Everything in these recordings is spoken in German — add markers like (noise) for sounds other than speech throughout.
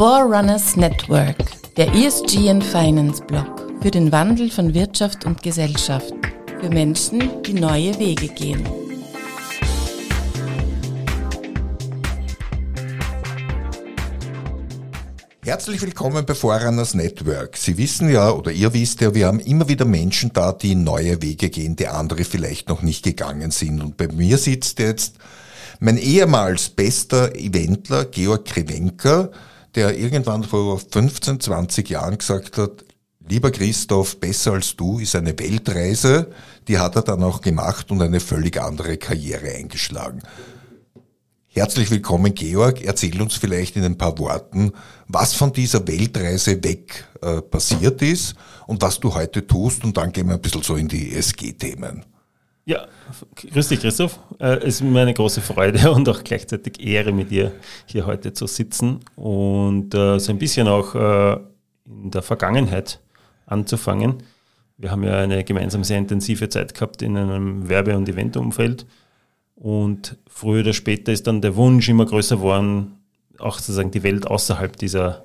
Forerunners Network, der ESG and Finance Blog für den Wandel von Wirtschaft und Gesellschaft, für Menschen, die neue Wege gehen. Herzlich willkommen bei Forerunners Network. Sie wissen ja, oder ihr wisst ja, wir haben immer wieder Menschen da, die neue Wege gehen, die andere vielleicht noch nicht gegangen sind. Und bei mir sitzt jetzt mein ehemals bester Eventler, Georg Krevenka, der irgendwann vor 15, 20 Jahren gesagt hat, lieber Christoph, besser als du ist eine Weltreise, die hat er dann auch gemacht und eine völlig andere Karriere eingeschlagen. Herzlich willkommen, Georg. Erzähl uns vielleicht in ein paar Worten, was von dieser Weltreise weg äh, passiert ist und was du heute tust und dann gehen wir ein bisschen so in die SG-Themen. Ja, grüß dich, Christoph. Äh, es ist mir eine große Freude (laughs) und auch gleichzeitig Ehre, mit dir hier heute zu sitzen und äh, so ein bisschen auch äh, in der Vergangenheit anzufangen. Wir haben ja eine gemeinsam sehr intensive Zeit gehabt in einem Werbe- und Eventumfeld und früher oder später ist dann der Wunsch immer größer geworden, auch sozusagen die Welt außerhalb dieser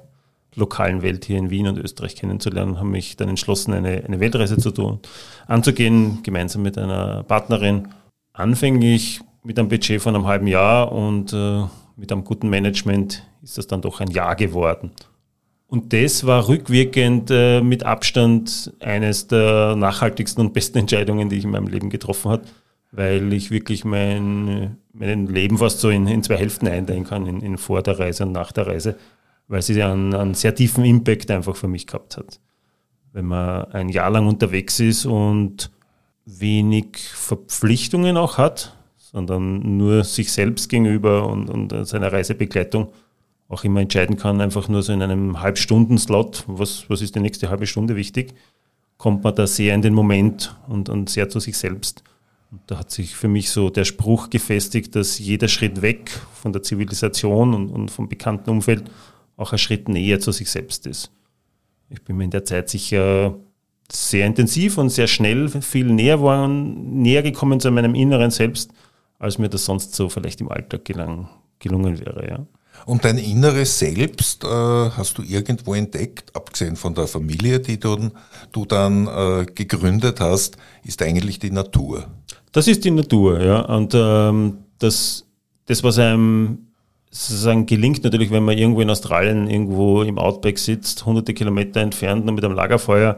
lokalen Welt hier in Wien und Österreich kennenzulernen, haben mich dann entschlossen, eine, eine Weltreise zu tun, anzugehen, gemeinsam mit einer Partnerin. Anfänglich mit einem Budget von einem halben Jahr und äh, mit einem guten Management ist das dann doch ein Jahr geworden. Und das war rückwirkend äh, mit Abstand eines der nachhaltigsten und besten Entscheidungen, die ich in meinem Leben getroffen habe, weil ich wirklich mein, mein Leben fast so in, in zwei Hälften einteilen kann, in, in vor der Reise und nach der Reise weil sie einen, einen sehr tiefen Impact einfach für mich gehabt hat. Wenn man ein Jahr lang unterwegs ist und wenig Verpflichtungen auch hat, sondern nur sich selbst gegenüber und, und seiner Reisebegleitung auch immer entscheiden kann, einfach nur so in einem Halbstunden-Slot, was, was ist die nächste halbe Stunde wichtig, kommt man da sehr in den Moment und, und sehr zu sich selbst. Und da hat sich für mich so der Spruch gefestigt, dass jeder Schritt weg von der Zivilisation und, und vom bekannten Umfeld auch ein Schritt näher zu sich selbst ist. Ich bin mir in der Zeit sicher sehr intensiv und sehr schnell viel näher waren, näher gekommen zu meinem inneren Selbst, als mir das sonst so vielleicht im Alltag gelang, gelungen wäre. Ja. Und dein inneres Selbst äh, hast du irgendwo entdeckt, abgesehen von der Familie, die du, du dann äh, gegründet hast, ist eigentlich die Natur. Das ist die Natur, ja. Und ähm, das, das, was einem sozusagen gelingt natürlich, wenn man irgendwo in Australien irgendwo im Outback sitzt, hunderte Kilometer entfernt, nur mit einem Lagerfeuer,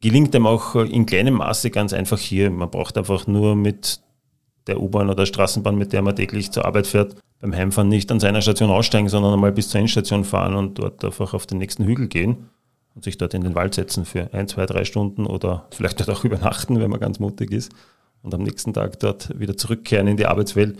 gelingt einem auch in kleinem Maße ganz einfach hier. Man braucht einfach nur mit der U-Bahn oder Straßenbahn, mit der man täglich zur Arbeit fährt, beim Heimfahren nicht an seiner Station aussteigen, sondern einmal bis zur Endstation fahren und dort einfach auf den nächsten Hügel gehen und sich dort in den Wald setzen für ein, zwei, drei Stunden oder vielleicht dort auch übernachten, wenn man ganz mutig ist und am nächsten Tag dort wieder zurückkehren in die Arbeitswelt.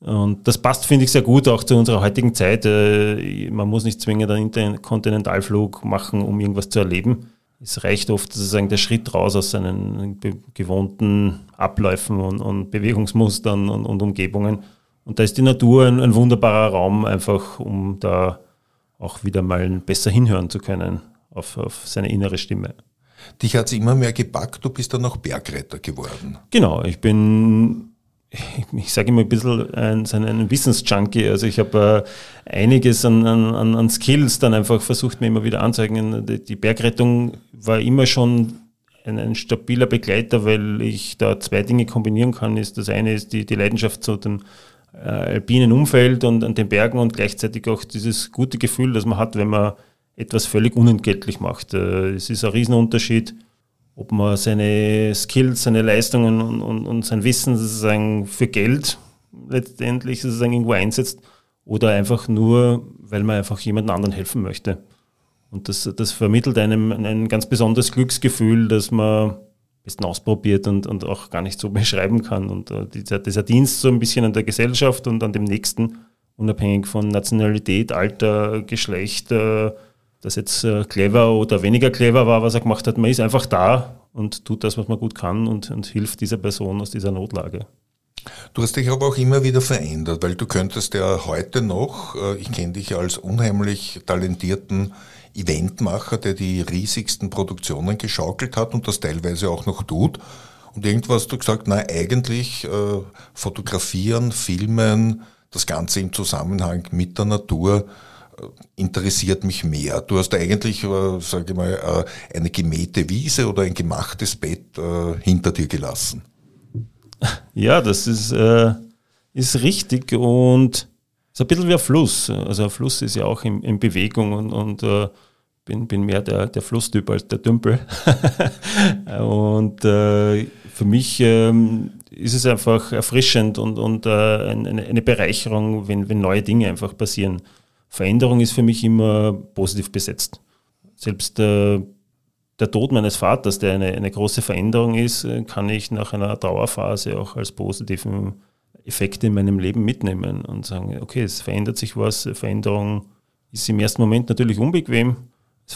Und das passt, finde ich, sehr gut auch zu unserer heutigen Zeit. Äh, man muss nicht zwingend einen Interkontinentalflug machen, um irgendwas zu erleben. Es reicht oft sozusagen der Schritt raus aus seinen gewohnten Abläufen und, und Bewegungsmustern und, und, Umgebungen. Und da ist die Natur ein, ein, wunderbarer Raum, einfach um da auch wieder mal besser hinhören zu können auf, auf seine innere Stimme. Dich hat es immer mehr gepackt, du bist dann auch Bergretter geworden. Genau, ich bin (laughs) ich sage immer ein bisschen ein, ein Wissensjunkie. Also ich habe äh, einiges an, an, an Skills dann einfach versucht, mir immer wieder anzeigen. Die, die Bergrettung war immer schon ein, ein, stabiler Begleiter, weil ich da zwei Dinge kombinieren kann. Ist das eine ist die, die Leidenschaft zu dem äh, alpinen Umfeld und an den Bergen und gleichzeitig auch dieses gute Gefühl, das man hat, wenn man etwas völlig unentgeltlich macht. Äh, es ist ein Riesenunterschied ob man seine Skills, seine Leistungen und, und, und sein Wissen sozusagen für Geld letztendlich sozusagen irgendwo einsetzt oder einfach nur, weil man einfach jemand anderen helfen möchte. Und das, das vermittelt einem ein ganz besonderes Glücksgefühl, das man besten ausprobiert und, und auch gar nicht so (laughs) beschreiben kann. Und uh, dieser, dieser Dienst so ein bisschen an der Gesellschaft und an dem Nächsten, unabhängig von Nationalität, Alter, Geschlecht, uh, das jetzt äh, clever oder weniger clever war, was er gemacht hat. Man ist einfach da und tut das, was man gut kann und, und hilft dieser Person aus dieser Notlage. Du hast dich aber auch immer wieder verändert, weil du könntest ja heute noch, äh, ich kenne dich als unheimlich talentierten Eventmacher, der die riesigsten Produktionen geschaukelt hat und das teilweise auch noch tut. Und irgendwo hast du gesagt, na eigentlich äh, fotografieren, filmen, das Ganze im Zusammenhang mit der Natur, interessiert mich mehr. Du hast eigentlich, äh, sage ich mal, äh, eine gemähte Wiese oder ein gemachtes Bett äh, hinter dir gelassen. (laughs) Ja, das ist, äh, ist richtig und ist ein bisschen wie ein Fluss. Also ein Fluss ist ja auch in, in Bewegung und, und äh, bin, bin mehr der, der Flusstyp als der Dümpel. (laughs) und äh, für mich ähm, ist es einfach erfrischend und, und äh, eine, eine Bereicherung, wenn, wenn neue Dinge einfach passieren. Veränderung ist für mich immer positiv besetzt. Selbst äh, der Tod meines Vaters, der eine, eine große Veränderung ist, äh, kann ich nach einer Trauerphase auch als positiven Effekt in meinem Leben mitnehmen und sagen, okay, es verändert sich was, Veränderung ist im ersten Moment natürlich unbequem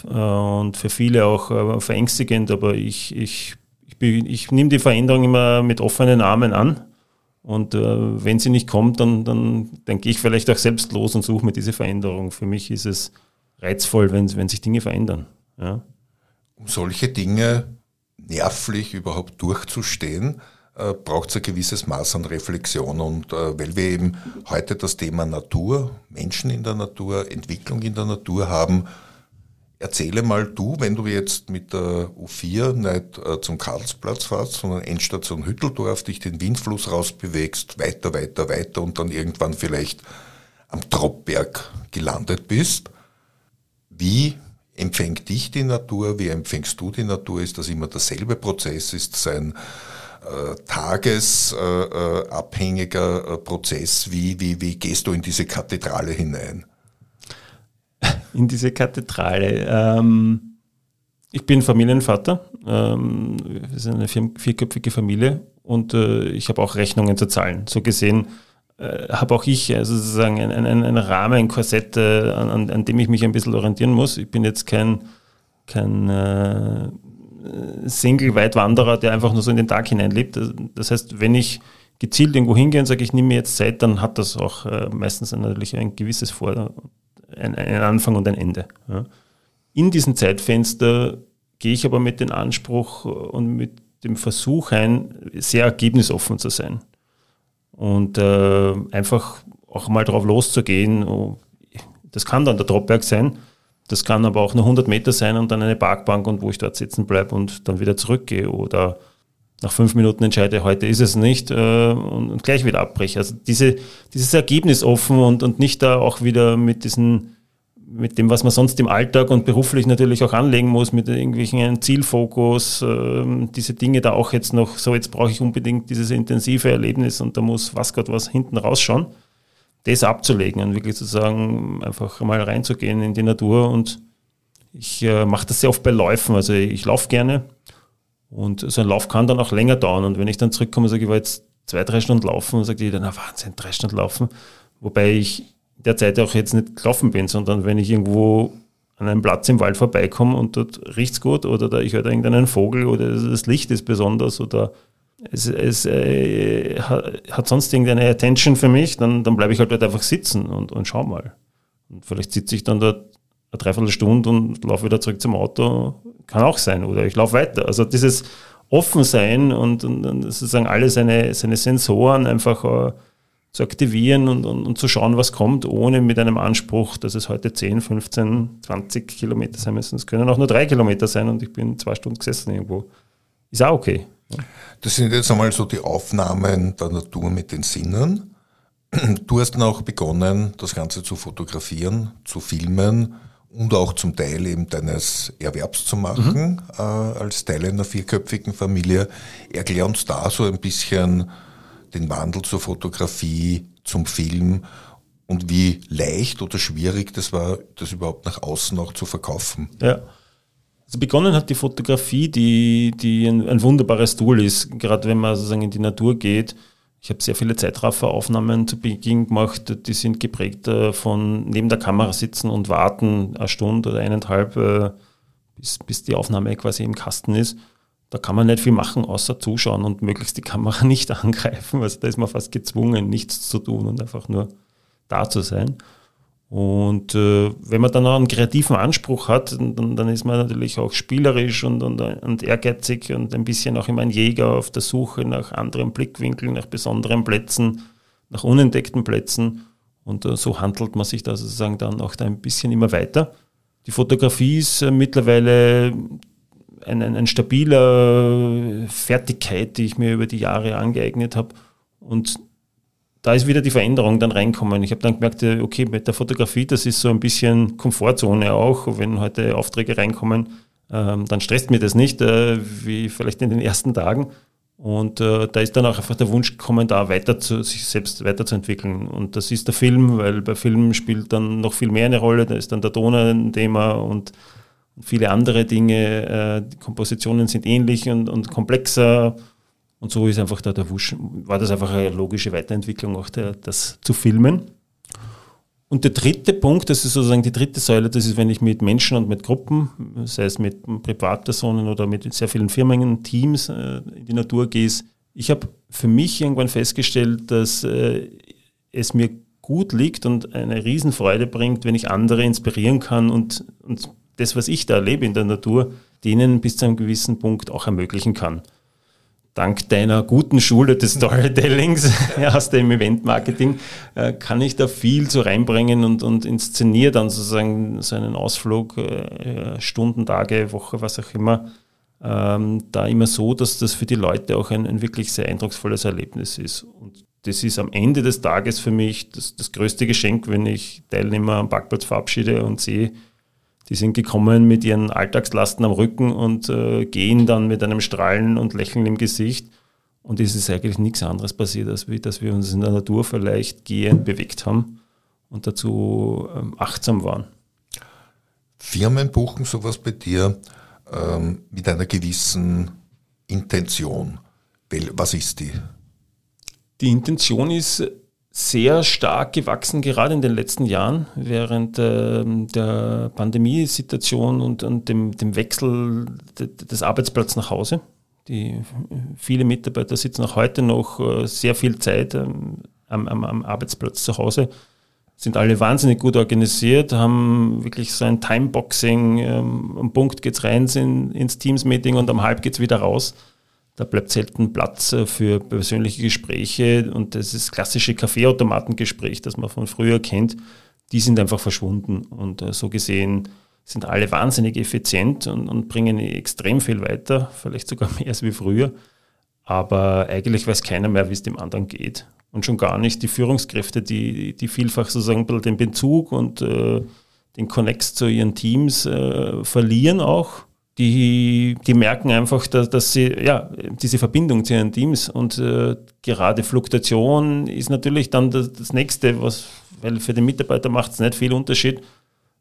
äh, und für viele auch äh, verängstigend, aber ich, ich, ich, ich nehme die Veränderung immer mit offenen Armen an. Und äh, wenn sie nicht kommt, dann, dann, dann gehe ich vielleicht auch selbst los und suche mir diese Veränderung. Für mich ist es reizvoll, wenn, wenn sich Dinge verändern. Ja um solche Dinge nervlich überhaupt durchzustehen, äh, braucht es ein gewisses Maß an Reflexion. Und äh, weil wir eben heute das Thema Natur, Menschen in der Natur, Entwicklung in der Natur haben, erzähle mal du, wenn du jetzt mit der U4 nicht äh, zum Karlsplatz fährst, sondern Endstation Hütteldorf, dich den Windfluss rausbewegst, weiter, weiter, weiter und dann irgendwann vielleicht am Troppberg gelandet bist. Wie empfängt dich die Natur, wie empfängst du die Natur? Ist das immer derselbe Prozess? Ist es ein äh, tagesabhängiger äh, äh, Prozess? Wie, wie, wie gehst du in diese Kathedrale hinein? In diese Kathedrale. Ähm, ich bin Familienvater. Ähm, wir sind eine vier, vierköpfige Familie und äh, ich habe auch Rechnungen zu zahlen. So gesehen äh, habe auch ich also sozusagen einen, einen, einen Rahmen, ein Korsett, äh, an, an, dem ich mich ein bisschen orientieren muss. Ich bin jetzt kein, kein äh, Single-Weitwanderer, der einfach nur so in den Tag hineinlebt. Das heißt, wenn ich gezielt irgendwo hingehe und sage, ich nehme mir jetzt Zeit, dann hat das auch äh, meistens natürlich ein gewisses Vor-, ein, ein, Anfang und ein Ende. Ja. In diesem Zeitfenster gehe ich aber mit dem Anspruch und mit dem Versuch ein, sehr ergebnisoffen zu sein und äh, einfach auch mal drauf loszugehen. Oh, das kann dann der Dropberg sein, das kann aber auch nur 100 Meter sein und dann eine Parkbank und wo ich dort sitzen bleibe und dann wieder zurückgehe oder nach fünf Minuten entscheide, heute ist es nicht äh, und, gleich wieder abbreche. Also diese, dieses Ergebnis offen und, und nicht da auch wieder mit diesen mit dem, was man sonst im Alltag und beruflich natürlich auch anlegen muss, mit irgendwelchen Zielfokus, äh, diese Dinge da auch jetzt noch, so jetzt brauche ich unbedingt dieses intensive Erlebnis und da muss was Gott was hinten rausschauen, das abzulegen und wirklich zu sagen, einfach mal reinzugehen in die Natur und ich äh, mache das sehr oft bei Läufen, also ich laufe gerne und so ein Lauf kann dann auch länger dauern und wenn ich dann zurückkomme und sage, ich war jetzt zwei, drei Stunden laufen, und sage ich dann, na Wahnsinn, drei Stunden laufen, wobei ich der Zeit auch jetzt nicht gelaufen bin, sondern wenn ich irgendwo an einem Platz im Wald vorbeikomme und dort riecht es gut oder da ich höre irgendeinen Vogel oder das Licht ist besonders oder es, es äh, hat sonst irgendeine Attention für mich, dann, dann bleibe ich halt dort einfach sitzen und, und schau mal. Und vielleicht sitze ich dann dort eine Dreiviertelstunde und laufe wieder zurück zum Auto. Kann auch sein. Oder ich laufe weiter. Also dieses Offensein und, und, und sozusagen alle seine, seine Sensoren einfach äh, zu aktivieren und, und, und, zu schauen, was kommt, ohne mit einem Anspruch, dass es heute 10, 15, 20 Kilometer sein müssen. Es können auch nur drei Kilometer sein und ich bin zwei Stunden gesessen irgendwo. Ist auch okay. Das sind jetzt einmal so die Aufnahmen der Natur mit den Sinnen. Du hast dann auch begonnen, das Ganze zu fotografieren, zu filmen und auch zum Teil eben deines Erwerbs zu machen, mhm. äh, als Teil einer vierköpfigen Familie. Erklär uns da so ein bisschen, den Wandel zur Fotografie, zum Film und wie leicht oder schwierig das war, das überhaupt nach außen auch zu verkaufen. Ja. Also begonnen hat die Fotografie, die, die ein, ein wunderbares Tool ist, gerade wenn man sozusagen in die Natur geht. Ich habe sehr viele Zeitrafferaufnahmen zu Beginn gemacht, die sind geprägt äh, von neben der Kamera sitzen und warten eine Stunde oder eineinhalb, äh, bis, bis die Aufnahme quasi im Kasten ist da kann man nicht viel machen, außer zuschauen und möglichst die Kamera (laughs) nicht angreifen. Also da ist man fast gezwungen, nichts zu tun und einfach nur da zu sein. Und äh, wenn man dann auch einen kreativen Anspruch hat, dann, dann ist man natürlich auch spielerisch und, und, und, ehrgeizig und ein bisschen auch immer ein Jäger auf der Suche nach anderen Blickwinkeln, nach besonderen Plätzen, nach unentdeckten Plätzen. Und äh, so handelt man sich da sozusagen dann auch da ein bisschen immer weiter. Die Fotografie ist äh, mittlerweile ein, ein, ein stabiler Fertigkeit, die ich mir über die Jahre angeeignet habe. Und da ist wieder die Veränderung dann reinkommen. Ich habe dann gemerkt, okay, mit der Fotografie, das ist so ein bisschen Komfortzone auch. Wenn heute Aufträge reinkommen, ähm, dann stresst mir das nicht, äh, wie vielleicht in den ersten Tagen. Und äh, da ist dann auch einfach der Wunsch gekommen, da weiter zu, sich selbst weiterzuentwickeln. Und das ist der Film, weil bei Filmen spielt dann noch viel mehr eine Rolle. Da ist dann der Ton ein Thema und viele andere Dinge. Äh, die Kompositionen sind ähnlich und, und komplexer. Und so ist einfach da der Wusch, war das einfach eine logische Weiterentwicklung, auch der, das zu filmen. Und der dritte Punkt, das ist sozusagen die dritte Säule, das ist, wenn ich mit Menschen und mit Gruppen, sei es mit Privatpersonen oder mit sehr vielen Firmen, Teams äh, in die Natur gehe. Ich habe für mich irgendwann festgestellt, dass äh, es mir gut liegt und eine Riesenfreude bringt, wenn ich andere inspirieren kann und, und das, was ich da erlebe in der Natur, denen bis zu einem gewissen Punkt auch ermöglichen kann. Dank deiner guten Schule des Storytellings (laughs) aus dem Eventmarketing äh, kann ich da viel zu reinbringen und, und inszeniere dann sozusagen so einen Ausflug, äh, Stunden, Tage, Woche, was auch immer, ähm, da immer so, dass das für die Leute auch ein, ein wirklich sehr eindrucksvolles Erlebnis ist. Und das ist am Ende des Tages für mich das, das größte Geschenk, wenn ich Teilnehmer am Parkplatz verabschiede und sehe, die sind gekommen mit ihren Alltagslasten am Rücken und äh, gehen dann mit einem Strahlen und Lächeln im Gesicht. Und es ist eigentlich nichts anderes passiert, als wie, dass wir uns in der Natur vielleicht gehend bewegt haben und dazu ähm, achtsam waren. Firmen buchen sowas bei dir ähm, mit einer gewissen Intention. Was ist die? Die Intention ist sehr stark gewachsen, gerade in den letzten Jahren, während äh, der Pandemiesituation und, und dem, dem Wechsel des Arbeitsplatzes nach Hause. Die, viele Mitarbeiter sitzen auch heute noch äh, sehr viel Zeit ähm, am, am, am, Arbeitsplatz zu Hause, sind alle wahnsinnig gut organisiert, haben wirklich so ein Timeboxing, ähm, am Punkt geht's rein in, ins Teams-Meeting und am halb geht's wieder raus da bleibt selten Platz äh, für persönliche Gespräche und das ist klassische Kaffeeautomatengespräch, das man von früher kennt, die sind einfach verschwunden. Und äh, so gesehen sind alle wahnsinnig effizient und, und bringen extrem viel weiter, vielleicht sogar (laughs) mehr als wie früher. Aber eigentlich weiß keiner mehr, wie es dem anderen geht. Und schon gar nicht die Führungskräfte, die, die vielfach sozusagen den Bezug und äh, den Connex zu ihren Teams äh, verlieren auch die, die merken einfach, dass, dass sie, ja, diese Verbindung zu ihren Teams und äh, gerade Fluktuation ist natürlich dann das, das nächste, was, weil für den Mitarbeiter macht es nicht viel Unterschied,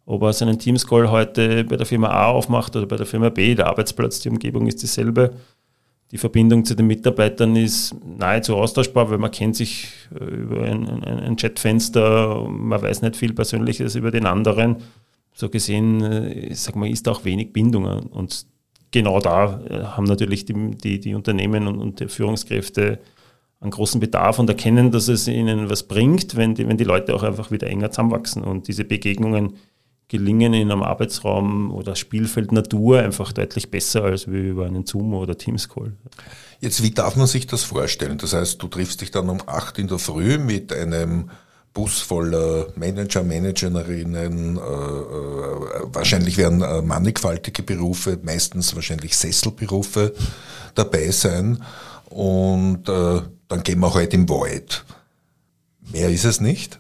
ob er seinen Teams-Call heute bei der Firma A aufmacht oder bei der Firma B, der Arbeitsplatz, die Umgebung ist dieselbe. Die Verbindung zu den Mitarbeitern ist nahezu austauschbar, weil man kennt sich äh, über ein, ein, ein Chatfenster, man weiß nicht viel Persönliches über den anderen so gesehen, äh, sag mal, ist auch wenig Bindung. Und genau da äh, haben natürlich die, die, die Unternehmen und, und die Führungskräfte einen großen Bedarf und erkennen, dass es ihnen was bringt, wenn die, wenn die Leute auch einfach wieder enger zusammenwachsen und diese Begegnungen gelingen in einem Arbeitsraum oder Spielfeld Natur einfach deutlich besser als wie über einen Zoom oder Teams Call. Jetzt, wie darf man sich das vorstellen? Das heißt, du triffst dich dann um acht in der Früh mit einem Bus voller Manager, Managerinnen, äh, äh, wahrscheinlich werden äh, mannigfaltige Berufe, meistens wahrscheinlich Sesselberufe dabei sein und äh, dann gehen wir halt im Wald. Mehr ist es nicht.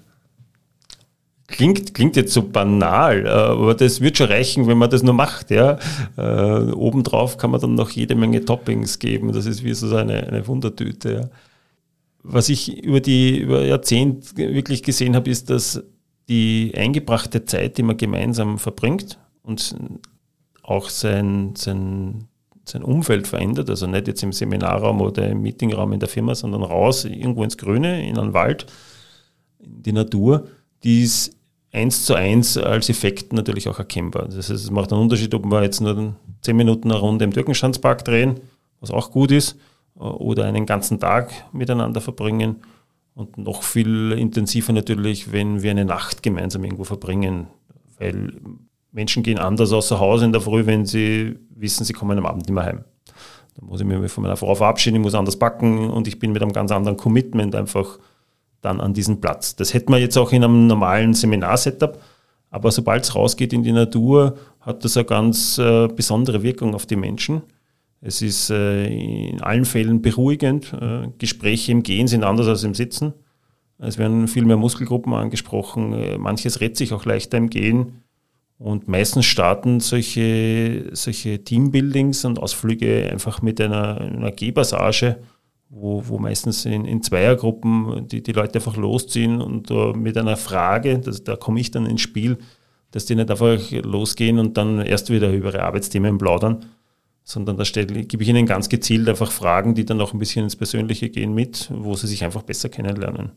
Klingt, klingt jetzt so banal, äh, aber das wird schon reichen, wenn man das nur macht. Ja? Obendrauf kann man dann noch jede Menge Toppings geben. Das ist wie so eine, eine Wundertüte. Ja? Was ich über die über Jahrzehnte wirklich gesehen habe, ist, dass die eingebrachte Zeit, die man gemeinsam verbringt und auch sein, sein, sein Umfeld verändert, also nicht jetzt im Seminarraum oder im Meetingraum in der Firma, sondern raus, irgendwo ins Grüne, in einen Wald, in die Natur, die ist eins zu eins als Effekt natürlich auch erkennbar. Das heißt, es macht einen Unterschied, ob wir jetzt nur zehn Minuten eine Runde im Türkenschanzpark drehen, was auch gut ist, oder einen ganzen Tag miteinander verbringen. Und noch viel intensiver natürlich, wenn wir eine Nacht gemeinsam irgendwo verbringen. Weil Menschen gehen anders außer Haus in der Früh, wenn sie wissen, sie kommen am Abend nicht mehr heim. Da muss ich mich von meiner Frau verabschieden, ich muss anders backen und ich bin mit einem ganz anderen Commitment einfach dann an diesen Platz. Das hätte man jetzt auch in einem normalen Seminarsetup, aber sobald es rausgeht in die Natur, hat das eine ganz äh, besondere Wirkung auf die Menschen. Es ist äh, in allen Fällen beruhigend. Äh, Gespräche im Gehen sind anders als im Sitzen. Es werden viel mehr Muskelgruppen angesprochen. Äh, manches rät sich auch leichter im Gehen. Und meistens starten solche, solche Teambuildings und Ausflüge einfach mit einer, einer Gehpassage, wo, wo meistens in, in Zweiergruppen die, die Leute einfach losziehen und uh, mit einer Frage, das, da komme ich dann ins Spiel, dass die nicht einfach losgehen und dann erst wieder über ihre Arbeitsthemen plaudern, sondern da gebe ich ihnen ganz gezielt einfach Fragen, die dann auch ein bisschen ins Persönliche gehen mit, wo sie sich einfach besser kennenlernen.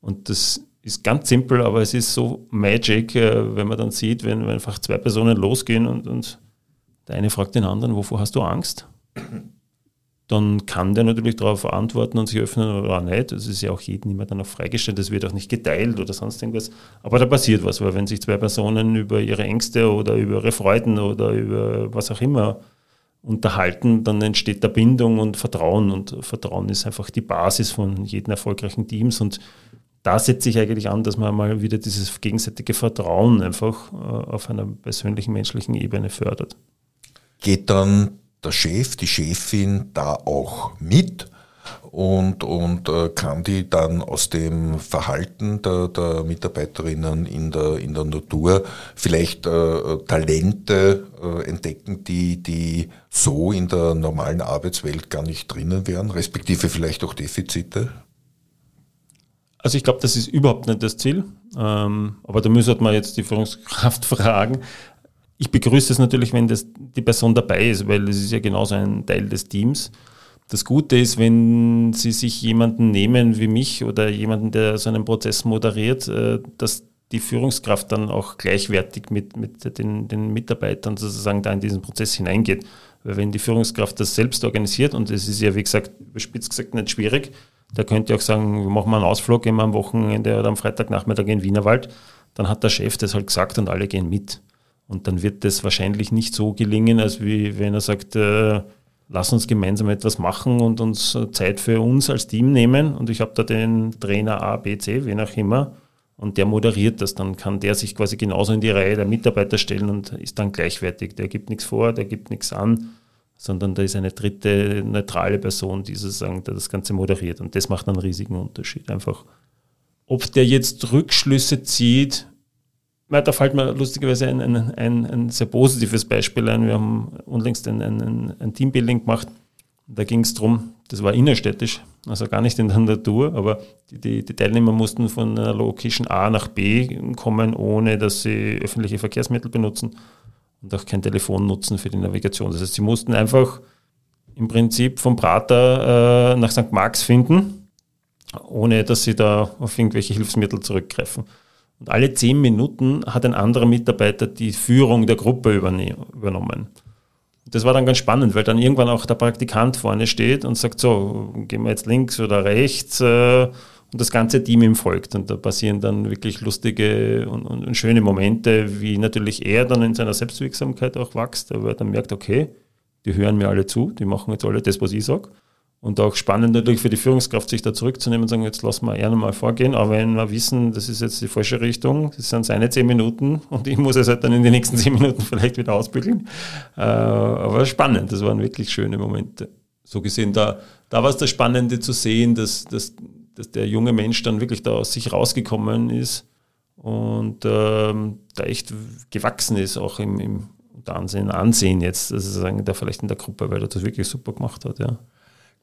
Und das ist ganz simpel, aber es ist so magic, äh, wenn man dann sieht, wenn, wenn einfach zwei Personen losgehen und, und der eine fragt den anderen, wovor hast du Angst? Dann kann der natürlich darauf antworten und sich öffnen oder auch nicht. Das ist ja auch jedem immer dann auch freigestellt, das wird auch nicht geteilt oder sonst irgendwas. Aber da passiert was, weil wenn sich zwei Personen über ihre Ängste oder über ihre Freuden oder über was auch immer unterhalten, dann entsteht da Bindung und Vertrauen. Und Vertrauen ist einfach die Basis von jedem erfolgreichen Teams. Und da setze ich eigentlich an, dass man mal wieder dieses gegenseitige Vertrauen einfach äh, auf einer persönlichen, menschlichen Ebene fördert. Geht dann der Chef, die Chefin da auch mit und, und äh, kann die dann aus dem Verhalten der, der Mitarbeiterinnen in der, in der Natur vielleicht äh, Talente äh, entdecken, die, die so in der normalen Arbeitswelt gar nicht drinnen wären, respektive vielleicht auch Defizite? Also ich glaube, das ist überhaupt nicht das Ziel. Ähm, aber da müsste man jetzt die Führungskraft (laughs) fragen. Ich begrüße es natürlich, wenn das die Person dabei ist, weil es ist ja genauso ein Teil des Teams. Das Gute ist, wenn Sie sich jemanden nehmen wie mich oder jemanden, der so einen Prozess moderiert, äh, dass die Führungskraft dann auch gleichwertig mit, mit den, den Mitarbeitern sozusagen da in diesen Prozess hineingeht. Weil wenn die Führungskraft das selbst organisiert, und es ist ja, wie gesagt, überspitzt gesagt nicht schwierig, der könnte auch sagen, wir machen mal einen Ausflug immer am Wochenende oder am Freitagnachmittag in Wienerwald. Dann hat der Chef das halt gesagt und alle gehen mit. Und dann wird das wahrscheinlich nicht so gelingen, als wie wenn er sagt, äh, lass uns gemeinsam etwas machen und uns Zeit für uns als Team nehmen. Und ich habe da den Trainer A, B, C, wen auch immer. Und der moderiert das. Dann kann der sich quasi genauso in die Reihe der Mitarbeiter stellen und ist dann gleichwertig. Der gibt nichts vor, der gibt nichts an sondern da ist eine dritte neutrale Person, die sozusagen das Ganze moderiert. Und das macht einen riesigen Unterschied. Einfach, ob der jetzt Rückschlüsse zieht, da fällt mir lustigerweise ein, ein, ein, ein sehr positives Beispiel ein. Wir haben unlängst ein, Teambuilding gemacht. Da ging es darum, das war innerstädtisch, also gar nicht in der Natur, aber die, die, die, Teilnehmer mussten von einer Location A nach B kommen, ohne dass sie öffentliche Verkehrsmittel benutzen und auch kein Telefon nutzen für die Navigation. Das heißt, sie mussten einfach im Prinzip vom Prater äh, nach St. Marx finden, ohne dass sie da auf irgendwelche Hilfsmittel zurückgreifen. Und alle zehn Minuten hat ein anderer Mitarbeiter die Führung der Gruppe übernommen. Das war dann ganz spannend, weil dann irgendwann auch der Praktikant vorne steht und sagt, so, gehen wir jetzt links oder rechts. Äh, und das ganze Team ihm folgt. Und da passieren dann wirklich lustige und, und, und, schöne Momente, wie natürlich er dann in seiner Selbstwirksamkeit auch wächst, aber er dann merkt, okay, die hören mir alle zu, die machen jetzt alle das, was ich sage. Und auch spannend natürlich für die Führungskraft, sich da zurückzunehmen und sagen, jetzt lassen wir gerne mal vorgehen, aber wenn wir wissen, das ist jetzt die falsche Richtung, das sind seine zehn Minuten und ich muss es halt dann in den nächsten zehn Minuten (laughs) vielleicht wieder ausbügeln. Äh, aber spannend, das waren wirklich schöne Momente. So gesehen, da, da war es das Spannende zu sehen, dass, dass dass der junge Mensch dann wirklich da aus sich rausgekommen ist und ähm, da echt gewachsen ist, auch im, im Ansehen, Ansehen jetzt, also sagen, der vielleicht in der Gruppe, weil er das wirklich super gemacht hat, ja.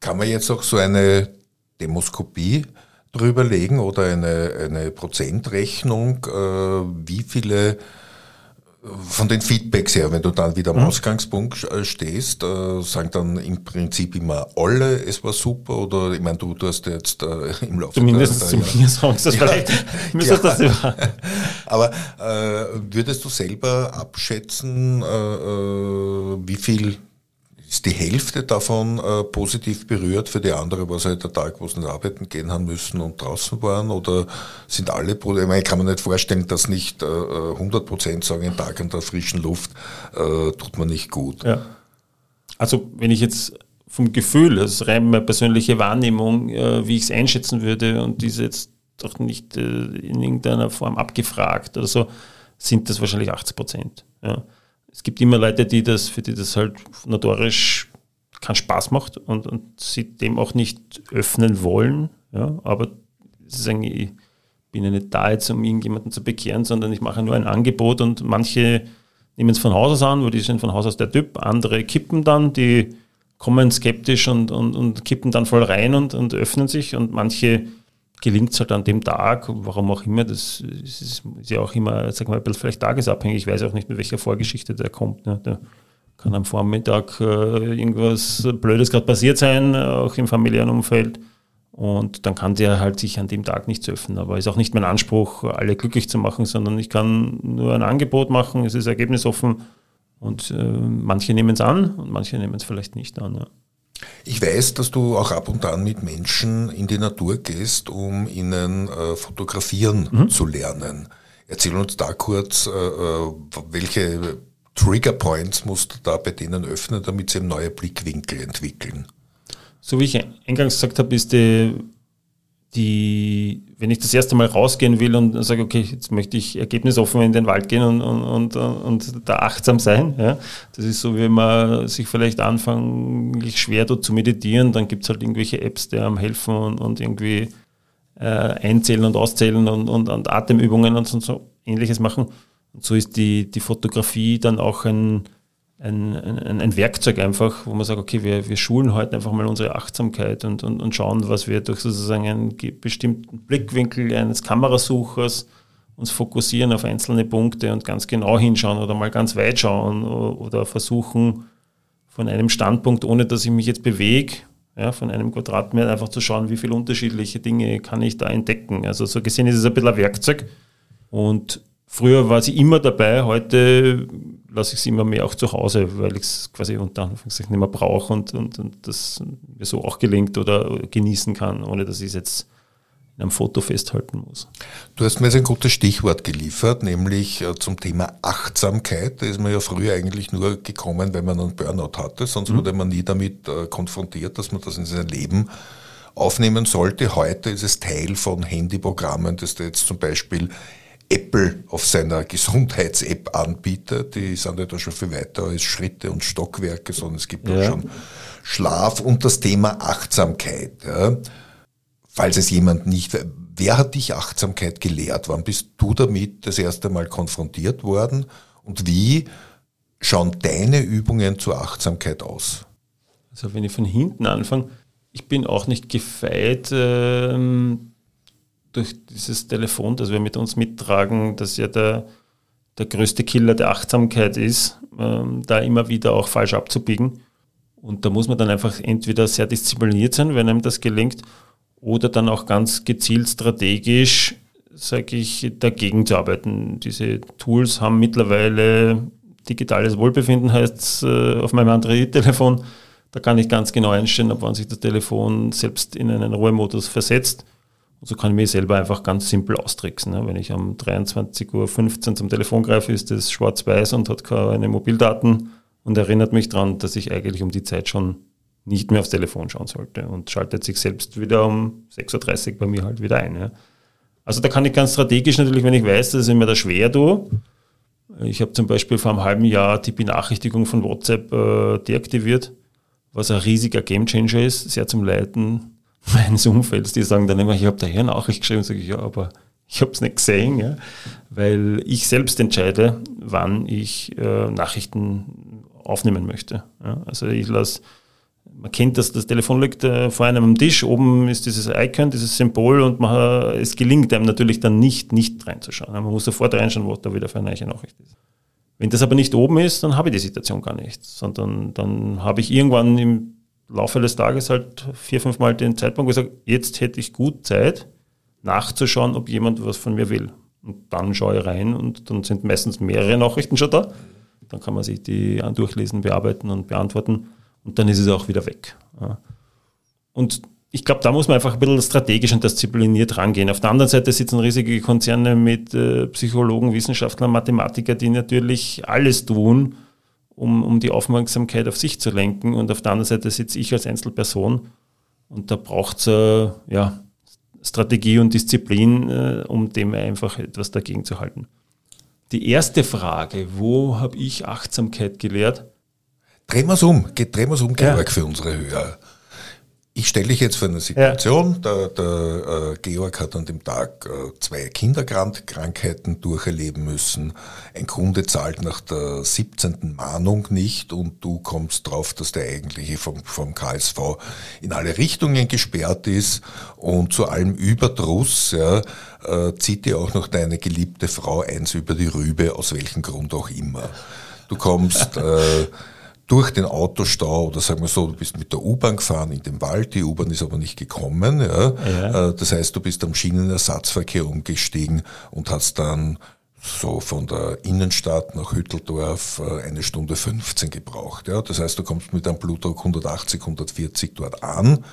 Kann man jetzt auch so eine Demoskopie drüber legen oder eine, eine Prozentrechnung, äh, wie viele von den Feedbacks her, wenn du dann wieder am mhm. Ausgangspunkt äh, stehst, äh, sagen dann im Prinzip immer alle, es war super oder ich meine, du, du hast jetzt äh, im Laufe Zumindest der, zu mir sagen das ja, vielleicht. Ja, (laughs) das ja. (laughs) Aber äh, würdest du selber abschätzen, äh, äh wie viel ist die Hälfte davon äh, positiv berührt, für die andere war es halt der Tag, wo sie nicht arbeiten gehen haben müssen und draußen waren oder sind alle, ich kann mir nicht vorstellen, dass nicht äh, 100 Prozent sagen, ein Tag in der frischen Luft äh, tut man nicht gut. Ja. Also wenn ich jetzt vom Gefühl, das ist rein meine persönliche Wahrnehmung, äh, wie ich es einschätzen würde und diese jetzt auch nicht äh, in irgendeiner Form abgefragt oder so, sind das wahrscheinlich 80 Prozent. Ja. Es gibt immer Leute, die das, für die das halt notorisch keinen Spaß macht und, und sie dem auch nicht öffnen wollen. Ja. Aber sagen, ich bin ja nicht da jetzt, um irgendjemanden zu bekehren, sondern ich mache nur ein Angebot und manche nehmen es von Haus aus an, weil die sind von Haus aus der Typ, andere kippen dann, die kommen skeptisch und, und, und kippen dann voll rein und, und öffnen sich und manche gelingt es halt an dem Tag, warum auch immer, das ist, ist ja auch immer, sag mal, vielleicht tagesabhängig, ich weiß auch nicht, mit welcher Vorgeschichte der kommt. Ne? Der kann am Vormittag äh, irgendwas Blödes gerade passiert sein, auch im familiären Umfeld. Und dann kann der halt sich an dem Tag nichts öffnen. Aber ist auch nicht mein Anspruch, alle glücklich zu machen, sondern ich kann nur ein Angebot machen, es ist ergebnisoffen und äh, manche nehmen es an und manche nehmen es vielleicht nicht an. Ja. Ich weiß, dass du auch ab und an mit Menschen in die Natur gehst, um ihnen äh, fotografieren mhm. zu lernen. Erzähl uns da kurz, äh, äh welche Trigger Points musst du da bei denen öffnen, damit sie einen neuen Blickwinkel entwickeln? So wie ich eingangs gesagt habe, ist die, die, wenn ich das erste Mal rausgehen will und sage, okay, jetzt möchte ich ergebnisoffen in den Wald gehen und, und, und, und da achtsam sein, ja, das ist so, wie man sich vielleicht anfänglich schwer tut zu meditieren, dann gibt es halt irgendwelche Apps, die einem helfen und, und irgendwie äh, einzählen und auszählen und, und, und Atemübungen und so, so ähnliches machen. Und so ist die, die Fotografie dann auch ein, ein, ein, ein, Werkzeug einfach, wo man sagt, okay, wir, wir schulen heute einfach mal unsere Achtsamkeit und, und, und schauen, was wir durch sozusagen einen bestimmten Blickwinkel eines Kamerasuchers uns fokussieren auf einzelne Punkte und ganz genau hinschauen oder mal ganz weit schauen oder versuchen von einem Standpunkt, ohne dass ich mich jetzt bewege, ja, von einem Quadratmeter einfach zu schauen, wie viele unterschiedliche Dinge kann ich da entdecken. Also so gesehen ist es ein bisschen ein Werkzeug und Früher war sie immer dabei, heute lasse ich sie immer mehr auch zu Hause, weil ich es quasi unter Anführungszeichen nicht mehr brauche und, und, und das mir so auch gelingt oder genießen kann, ohne dass ich es jetzt in einem Foto festhalten muss. Du hast mir jetzt ein gutes Stichwort geliefert, nämlich äh, zum Thema Achtsamkeit. Da ist man ja früher eigentlich nur gekommen, wenn man einen Burnout hatte, sonst mhm. wurde man nie damit äh, konfrontiert, dass man das in sein Leben aufnehmen sollte. Heute ist es Teil von Handyprogrammen, dass du jetzt zum Beispiel Apple auf seiner Gesundheits-App anbietet. Die sind ja da schon viel weiter als Schritte und Stockwerke, sondern es gibt ja. auch schon Schlaf und das Thema Achtsamkeit. Ja. Falls es jemand nicht, wer hat dich Achtsamkeit gelehrt? Wann bist du damit das erste Mal konfrontiert worden? Und wie schauen deine Übungen zur Achtsamkeit aus? Also wenn ich von hinten anfange, ich bin auch nicht gefeit, ähm durch dieses Telefon, das wir mit uns mittragen, das ja der, der größte Killer der Achtsamkeit ist, ähm, da immer wieder auch falsch abzubiegen. Und da muss man dann einfach entweder sehr diszipliniert sein, wenn einem das gelingt, oder dann auch ganz gezielt strategisch, sage ich, dagegen zu arbeiten. Diese Tools haben mittlerweile digitales Wohlbefinden, heißt äh, auf meinem Android-Telefon. Da kann ich ganz genau einstellen, ob wann sich das Telefon selbst in einen Ruhemodus versetzt so kann ich mich selber einfach ganz simpel austricksen. Ne? Wenn ich um 23.15 Uhr zum Telefon greife, ist das schwarz-weiß und hat keine Mobildaten und erinnert mich daran, dass ich eigentlich um die Zeit schon nicht mehr aufs Telefon schauen sollte und schaltet sich selbst wieder um 6.30 Uhr bei mir halt wieder ein. Also da kann ich ganz strategisch natürlich, wenn ich weiß, dass ich mir da schwer tue. Ich habe zum Beispiel vor einem halben Jahr die Benachrichtigung von WhatsApp äh, deaktiviert, was ein riesiger Gamechanger ist, sehr zum Leiten meines Umfelds, die sagen dann immer, ich habe da hier Nachricht geschrieben, sage ich, ja, aber ich habe es nicht gesehen, ja, weil ich selbst entscheide, wann ich äh, Nachrichten aufnehmen möchte. Ja. Also ich lasse, man kennt das, das Telefon liegt äh, vor einem am Tisch, oben ist dieses Icon, dieses Symbol und man, es gelingt einem natürlich dann nicht, nicht reinzuschauen. Man muss sofort reinschauen, was da wieder für eine neue Nachricht ist. Wenn das aber nicht oben ist, dann habe ich die Situation gar nicht, sondern dann habe ich irgendwann im Laufe des Tages halt vier, fünf Mal den Zeitpunkt gesagt, jetzt hätte ich gut Zeit, nachzuschauen, ob jemand was von mir will. Und dann schaue ich rein und dann sind meistens mehrere Nachrichten schon da. Dann kann man sich die durchlesen, bearbeiten und beantworten und dann ist es auch wieder weg. Und ich glaube, da muss man einfach ein bisschen strategisch und diszipliniert rangehen. Auf der anderen Seite sitzen riesige Konzerne mit äh, Psychologen, Wissenschaftlern, Mathematiker, die natürlich alles tun, um, um die Aufmerksamkeit auf sich zu lenken. Und auf der anderen Seite sitze ich als Einzelperson und da braucht es äh, ja, Strategie und Disziplin, äh, um dem einfach etwas dagegen zu halten. Die erste Frage, wo habe ich Achtsamkeit gelehrt? Drehen wir es um, drehen wir es um, Georg, ja. für unsere Hörer. Ich stelle dich jetzt vor eine Situation, ja. der, der äh, Georg hat an dem Tag äh, zwei Kinderkrankheiten durcherleben müssen. Ein Kunde zahlt nach der 17. Mahnung nicht und du kommst drauf, dass der eigentliche vom, vom KSV in alle Richtungen gesperrt ist und zu allem Überdruss ja, äh, zieht dir auch noch deine geliebte Frau eins über die Rübe, aus welchem Grund auch immer. Du kommst... Äh, durch den Autostau oder sagen wir so, du bist mit der U-Bahn gefahren in den Wald, die U-Bahn ist aber nicht gekommen. Ja. ja. Äh, das heißt, du bist am Schienenersatzverkehr umgestiegen und hast dann so von der Innenstadt nach Hütteldorf äh, eine Stunde 15 gebraucht. Ja. Das heißt, du kommst mit einem Blutdruck 180, 140 dort an.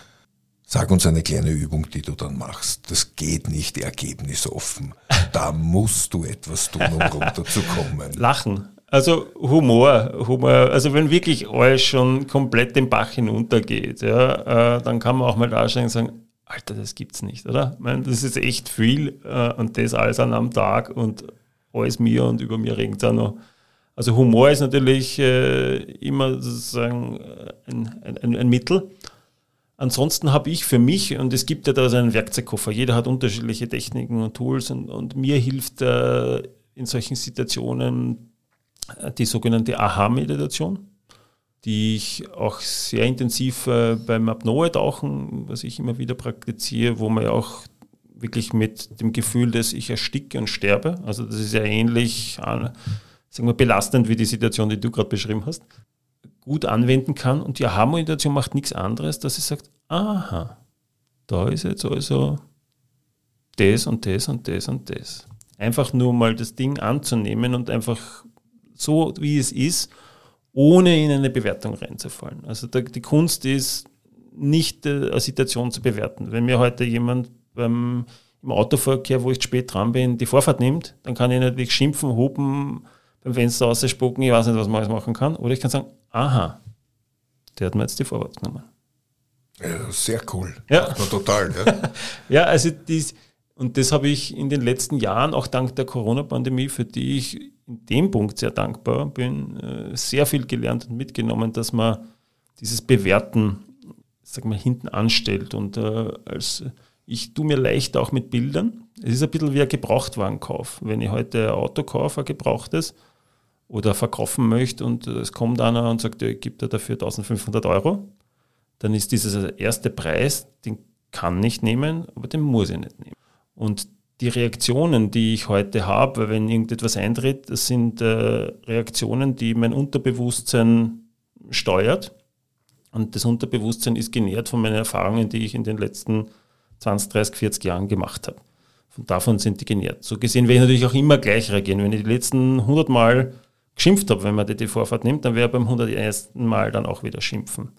Sag uns eine kleine Übung, die du dann machst. Das geht nicht ergebnisoffen. Da musst du etwas tun, um (laughs) runterzukommen. Lachen. Also Humor, Humor, also wenn wirklich alles schon komplett den Bach hinuntergeht, ja, äh, dann kann man auch mal da stehen und sagen, Alter, das gibt's nicht, oder? Ich meine, das ist echt viel äh, und das alles an einem Tag und alles mir und über mir regnet es auch noch. Also Humor ist natürlich äh, immer sozusagen äh, ein, ein, ein Mittel. Ansonsten habe ich für mich, und es gibt ja da so einen Werkzeugkoffer, jeder hat unterschiedliche Techniken und Tools und, und mir hilft äh, in solchen Situationen die sogenannte Aha-Meditation, die ich auch sehr intensiv äh, beim Apnoe-Tauchen, was ich immer wieder praktiziere, wo man ja auch wirklich mit dem Gefühl, dass ich ersticke und sterbe, also das ist ja ähnlich äh, sagen wir, belastend wie die Situation, die du gerade beschrieben hast, gut anwenden kann. Und die Aha-Meditation macht nichts anderes, dass sie sagt, aha, da ist jetzt also das und das und das und das. Einfach nur mal das Ding anzunehmen und einfach so wie es ist, ohne in eine Bewertung reinzufallen. Also da, die Kunst ist, nicht äh, eine Situation zu bewerten. Wenn mir heute jemand beim, im Autoverkehr, wo ich spät dran bin, die Vorfahrt nimmt, dann kann ich natürlich schimpfen, hupen, beim Fenster ausspucken, ich weiß nicht, was man alles machen kann. Oder ich kann sagen, aha, der hat mir jetzt die Vorfahrt genommen. Ja, sehr cool. Ja. total. Ja, (laughs) ja also dies, und das habe ich in den letzten Jahren, auch dank der Corona-Pandemie, für die ich in dem Punkt sehr dankbar bin, äh, sehr viel gelernt und mitgenommen, dass man dieses Bewerten, sag mal, hinten anstellt. Und äh, als ich tue mir leicht auch mit Bildern. Es ist ein bisschen wie ein Gebrauchtwarenkauf. Wenn ich heute ein Auto kaufe, ein gebrauchtes, oder verkaufen möchte und es kommt einer und sagt, ich gebe dir dafür 1500 Euro, dann ist dieser erste Preis, den kann ich nehmen, aber den muss ich nicht nehmen. Und die Reaktionen, die ich heute habe, wenn irgendetwas eintritt, das sind äh, Reaktionen, die mein Unterbewusstsein steuert. Und das Unterbewusstsein ist genährt von meinen Erfahrungen, die ich in den letzten 20, 30, 40 Jahren gemacht habe. Von davon sind die genährt. So gesehen werde ich natürlich auch immer gleich reagieren. Wenn ich die letzten 100 Mal geschimpft habe, wenn man die Vorfahrt nimmt, dann ich beim 101. Mal dann auch wieder schimpfen.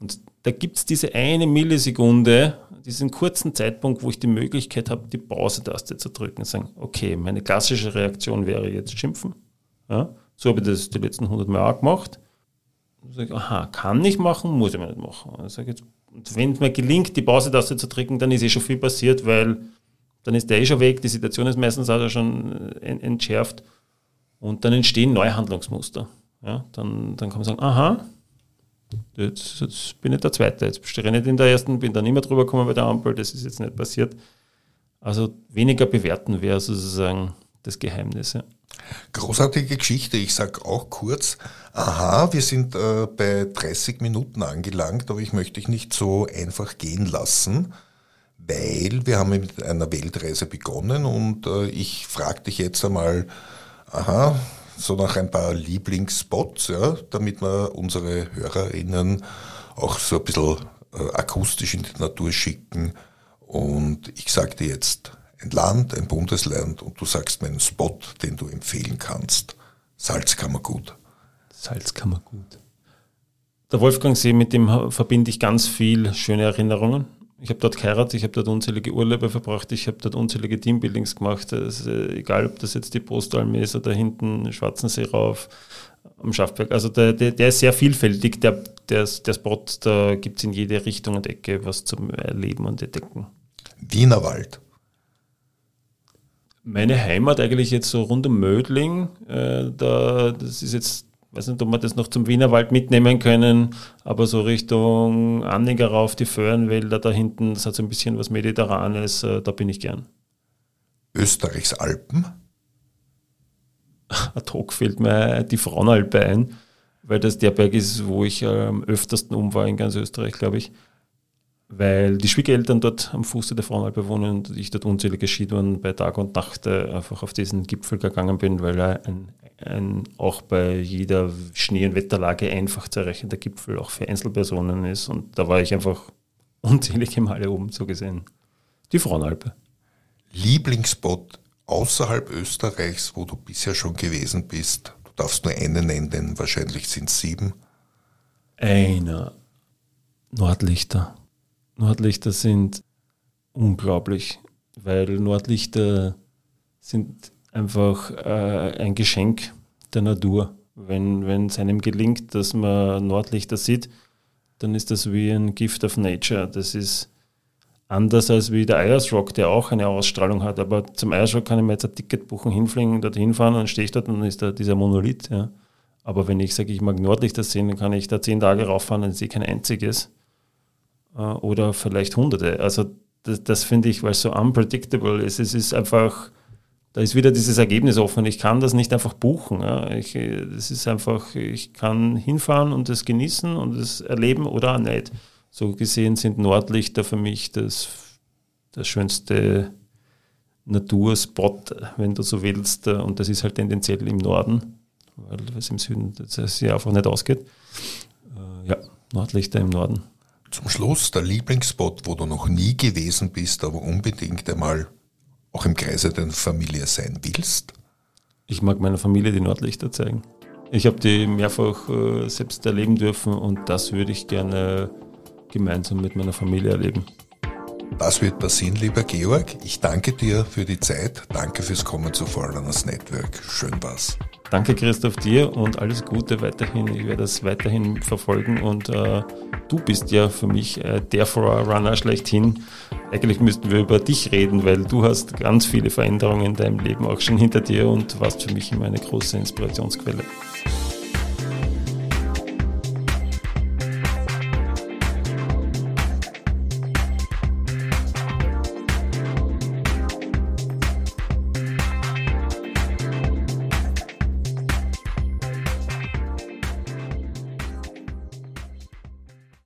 Und da gibt es diese eine Millisekunde, diesen kurzen Zeitpunkt, wo ich die Möglichkeit habe, die Pause-Taste zu drücken und sagen, okay, meine klassische Reaktion wäre jetzt schimpfen. Ja, so habe ich das die letzten 100 Mal auch gemacht. Und sage, aha, kann ich machen, muss ich mir nicht machen. Und, jetzt, und wenn es mir gelingt, die Pause-Taste zu drücken, dann ist eh schon viel passiert, weil dann ist der eh schon weg, die Situation ist meistens auch schon entschärft und dann entstehen neue Handlungsmuster. Ja, dann, dann kann man sagen, aha, Jetzt, jetzt, bin ich der Zweite. Jetzt stehe ich nicht in der ersten, bin da nicht mehr drüber gekommen bei der Ampel, das ist jetzt nicht passiert. Also weniger bewerten wäre sozusagen das Geheimnis. Ja. Großartige Geschichte. Ich sage auch kurz, aha, wir sind äh, bei 30 Minuten angelangt, aber ich möchte dich nicht so einfach gehen lassen, weil wir haben mit einer Weltreise begonnen und äh, ich frage dich jetzt einmal, aha, so nach ein paar Lieblingsspots, ja, damit wir unsere Hörerinnen auch so ein bisschen äh, akustisch in die Natur schicken. Und ich sage dir jetzt ein Land, ein Bundesland und du sagst mir einen Spot, den du empfehlen kannst. Salzkammergut. Salzkammergut. Der Wolfgangsee, mit dem verbinde ich ganz viel schöne Erinnerungen. Ich habe dort geheiratet, ich habe dort unzählige Urlaube verbracht, ich habe dort unzählige Teambuildings gemacht. Also, egal, ob das jetzt die Postalm ist oder hinten Schwarzensee rauf am Schaffberg. Also der, der, der, ist sehr vielfältig, der, der, der Spot, da gibt es in jede Richtung und Ecke was zum Erleben und Entdecken. Wienerwald. Meine Heimat eigentlich jetzt so rund um Mödling. Äh, da, das ist jetzt, weiß nicht, ob wir das noch zum Wienerwald mitnehmen können, aber so Richtung Anninger rauf, die Föhrenwälder da hinten, das hat so ein bisschen was Mediterranes, äh, da bin ich gern. Österreichs Alpen? (laughs) Ad hoc fällt mir die Frauenalpe ein, weil das der Berg ist, wo ich am öftersten um war in ganz Österreich, glaube ich weil die Schwiegereltern dort am Fuße der Frauenalpe wohnen und ich dort unzählige Skitouren bei Tag und Nacht äh, einfach auf diesen Gipfel gegangen bin, weil er ein, ein, auch bei jeder Schnee- und Wetterlage einfach zu erreichender Gipfel auch für Einzelpersonen ist. Und da war ich einfach (laughs) unzählige Male oben so gesehen. Die Frauenalpe. Lieblingsspot außerhalb Österreichs, wo du bisher schon gewesen bist? Du darfst nur einen nennen, wahrscheinlich sind es sieben. Einer. Nordlichter. Nordlichter sind unglaublich, weil Nordlichter sind einfach äh, ein Geschenk der Natur. Wenn, es einem gelingt, dass man Nordlichter sieht, dann ist das wie ein Gift of Nature. Das ist anders als wie der Ayers Rock, der auch eine Ausstrahlung hat. Aber zum Ayers Rock kann ich mir jetzt ein Ticket buchen, hinfliegen, dorthin fahren und stehe ich dort und dann ist da dieser Monolith. Ja. Aber wenn ich sage, ich mag Nordlichter sehen, dann kann ich da zehn Tage rauffahren und sehe kein einziges. Äh, oder vielleicht Hunderte. Also das, das finde ich, weil es so unpredictable ist. Es ist einfach, da ist wieder dieses Ergebnis offen. Ich kann das nicht einfach buchen. Ja. Ich, das ist einfach, ich kann hinfahren und es genießen und es erleben oder auch nicht. So gesehen sind Nordlichter für mich das, das schönste Naturspot, wenn du so willst. Und das ist halt tendenziell im Norden, weil es im Süden das ja einfach nicht ausgeht. Äh, ja, Nordlichter im Norden. Zum Schluss der Lieblingsspot, wo du noch nie gewesen bist, aber unbedingt einmal auch im Kreise deiner Familie sein willst? Ich mag meiner Familie die Nordlichter zeigen. Ich habe die mehrfach äh, selbst erleben dürfen und das würde ich gerne gemeinsam mit meiner Familie erleben. Das wird passieren, lieber Georg. Ich danke dir für die Zeit. Danke fürs Kommen zu Foreigners Network. Schön war's. Danke, Christoph, dir und alles Gute weiterhin. Ich werde das weiterhin verfolgen und äh, du bist ja für mich äh, der Forerunner schlechthin. Eigentlich müssten wir über dich reden, weil du hast ganz viele Veränderungen in deinem Leben auch schon hinter dir und warst für mich immer eine große Inspirationsquelle.